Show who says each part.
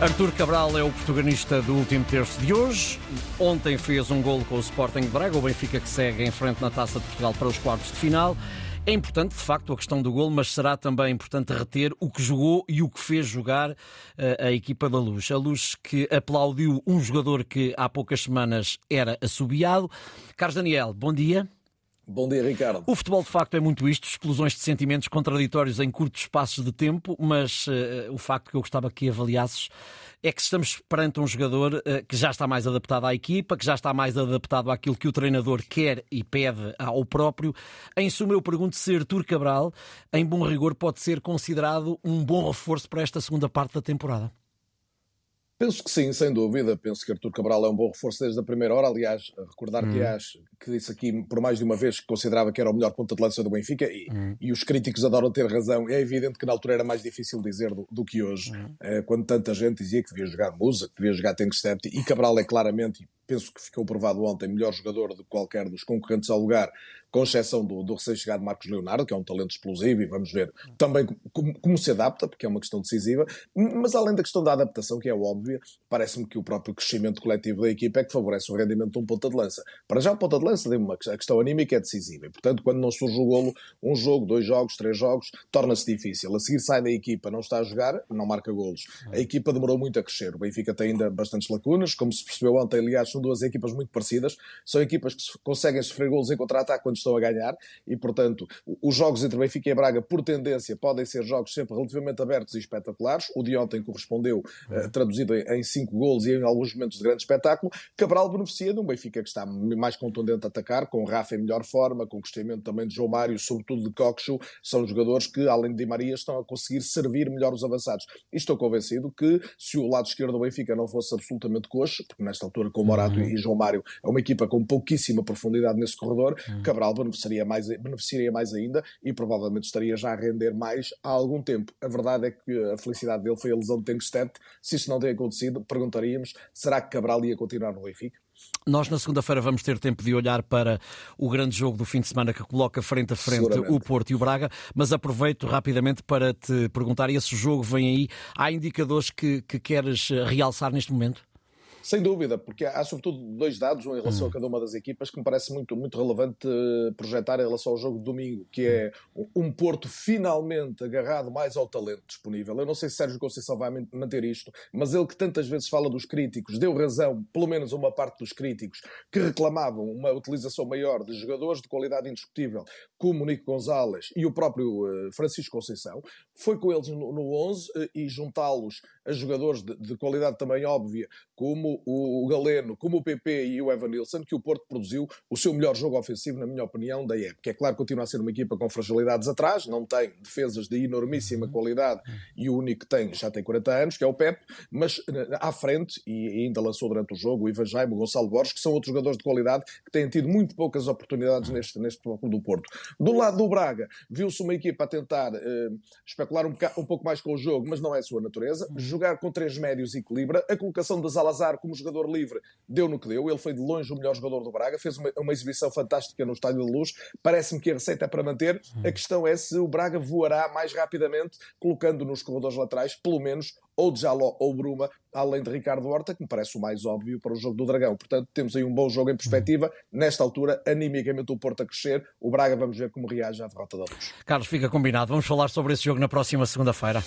Speaker 1: Artur Cabral é o protagonista do último terço de hoje. Ontem fez um gol com o Sporting de Braga, o Benfica que segue em frente na Taça de Portugal para os quartos de final. É importante, de facto, a questão do gol, mas será também importante reter o que jogou e o que fez jogar uh, a equipa da Luz. A Luz que aplaudiu um jogador que há poucas semanas era assobiado. Carlos Daniel, bom dia.
Speaker 2: Bom dia, Ricardo.
Speaker 1: O futebol, de facto, é muito isto, explosões de sentimentos contraditórios em curtos espaços de tempo, mas uh, o facto que eu gostava que avaliasses é que estamos perante um jogador uh, que já está mais adaptado à equipa, que já está mais adaptado àquilo que o treinador quer e pede ao próprio. Em suma, eu pergunto se Artur Cabral, em bom rigor, pode ser considerado um bom reforço para esta segunda parte da temporada.
Speaker 2: Penso que sim, sem dúvida. Penso que Artur Cabral é um bom reforço desde a primeira hora. Aliás, recordar que, hum. que disse aqui por mais de uma vez que considerava que era o melhor ponta de lança do Benfica e, hum. e, os críticos adoram ter razão. É evidente que na altura era mais difícil dizer do, do que hoje, hum. eh, quando tanta gente dizia que devia jogar Musa, que devia jogar Tenkstedt e Cabral é claramente, penso que ficou provado ontem, melhor jogador de qualquer dos concorrentes ao lugar, com exceção do, do recém-chegado Marcos Leonardo, que é um talento explosivo, e vamos ver também como, como, se adapta, porque é uma questão decisiva. Mas além da questão da adaptação, que é óbvia, parece-me que o próprio crescimento coletivo da equipa é que favorece o rendimento de um ponta de lança. Para já, o ponta de lança, uma, a questão anímica é decisiva, e portanto, quando não surge o golo, um jogo, dois jogos, três jogos, torna-se difícil. A seguir sai da equipa, não está a jogar, não marca golos. A equipa demorou muito a crescer. O Benfica tem ainda bastantes lacunas, como se percebeu ontem, aliás, são duas equipas muito parecidas, são equipas que conseguem sofrer golos em contra-ataque quando estão a ganhar e, portanto, os jogos entre Benfica e Braga, por tendência, podem ser jogos sempre relativamente abertos e espetaculares. O de ontem correspondeu, uh, traduzido em, cinco golos e em alguns momentos de grande espetáculo. Cabral beneficia de um Benfica que está mais contundente a atacar, com o Rafa em melhor forma, com o crescimento também de João Mário, sobretudo de Coxo. São jogadores que, além de Di Maria, estão a conseguir servir melhor os avançados. E estou convencido que, se o lado esquerdo do Benfica não fosse absolutamente coxo, porque nesta altura com o Uhum. e João Mário é uma equipa com pouquíssima profundidade nesse corredor, uhum. Cabral beneficiaria beneficiaria mais, beneficiaria mais ainda e provavelmente estaria já a render mais há algum tempo. A verdade é que a felicidade dele foi a lesão de Tenkstedt. Se isso não tem acontecido, perguntaríamos: será que Cabral ia continuar no Benfica?
Speaker 1: Nós, na segunda-feira, vamos ter tempo de olhar para o grande jogo do fim de semana que coloca frente a frente o Porto e o Braga, mas aproveito rapidamente para te perguntar: esse jogo vem aí? Há indicadores que, que queres realçar neste momento?
Speaker 2: Sem dúvida, porque há, sobretudo dois dados em relação hum. a cada uma das equipas que me parece muito, muito relevante eh, projetar em relação ao jogo de domingo, que é um Porto finalmente agarrado mais ao talento disponível. Eu não sei se Sérgio Conceição vai manter isto, mas ele que tantas vezes fala dos críticos, deu razão, pelo menos a uma parte dos críticos, que reclamavam uma utilização maior de jogadores de qualidade indiscutível, como o Nico Gonzalez e o próprio uh, Francisco Conceição, foi com eles no, no 11 uh, e juntá-los a jogadores de, de qualidade também óbvia, como o, Galeno, como o PP e o Evan Nilsson, que o Porto produziu o seu melhor jogo ofensivo, na minha opinião, da época. É claro que continua a ser uma equipa com fragilidades atrás, não tem defesas de enormíssima qualidade e o único que tem já tem 40 anos, que é o Pep, mas eh, à frente, e ainda lançou durante o jogo, o Ivan Jaime, o Gonçalo Borges, que são outros jogadores de qualidade que têm tido muito poucas oportunidades neste, neste clube do Porto. Do lado do Braga, viu-se uma equipa a tentar uh, especular um, um, pouco mais com o jogo, mas não é a sua natureza. Jogar com três médios equilibra. A colocação de Salazar como jogador livre, deu no que deu. Ele foi de longe o melhor jogador do Braga, fez uma, uma exibição fantástica no Estádio de Luz. Parece-me que a receita é para manter. A questão é se o Braga voará mais rapidamente, colocando nos corredores laterais, pelo menos, ou de Jaló ou Bruma, além de Ricardo Horta, que me parece o mais óbvio para o jogo do Dragão. Portanto, temos aí um bom jogo em perspectiva. Nesta altura, animicamente o Porto a crescer. O Braga, vamos ver como reage à derrota da Luz.
Speaker 1: Carlos, fica combinado. Vamos falar sobre esse jogo na próxima segunda-feira.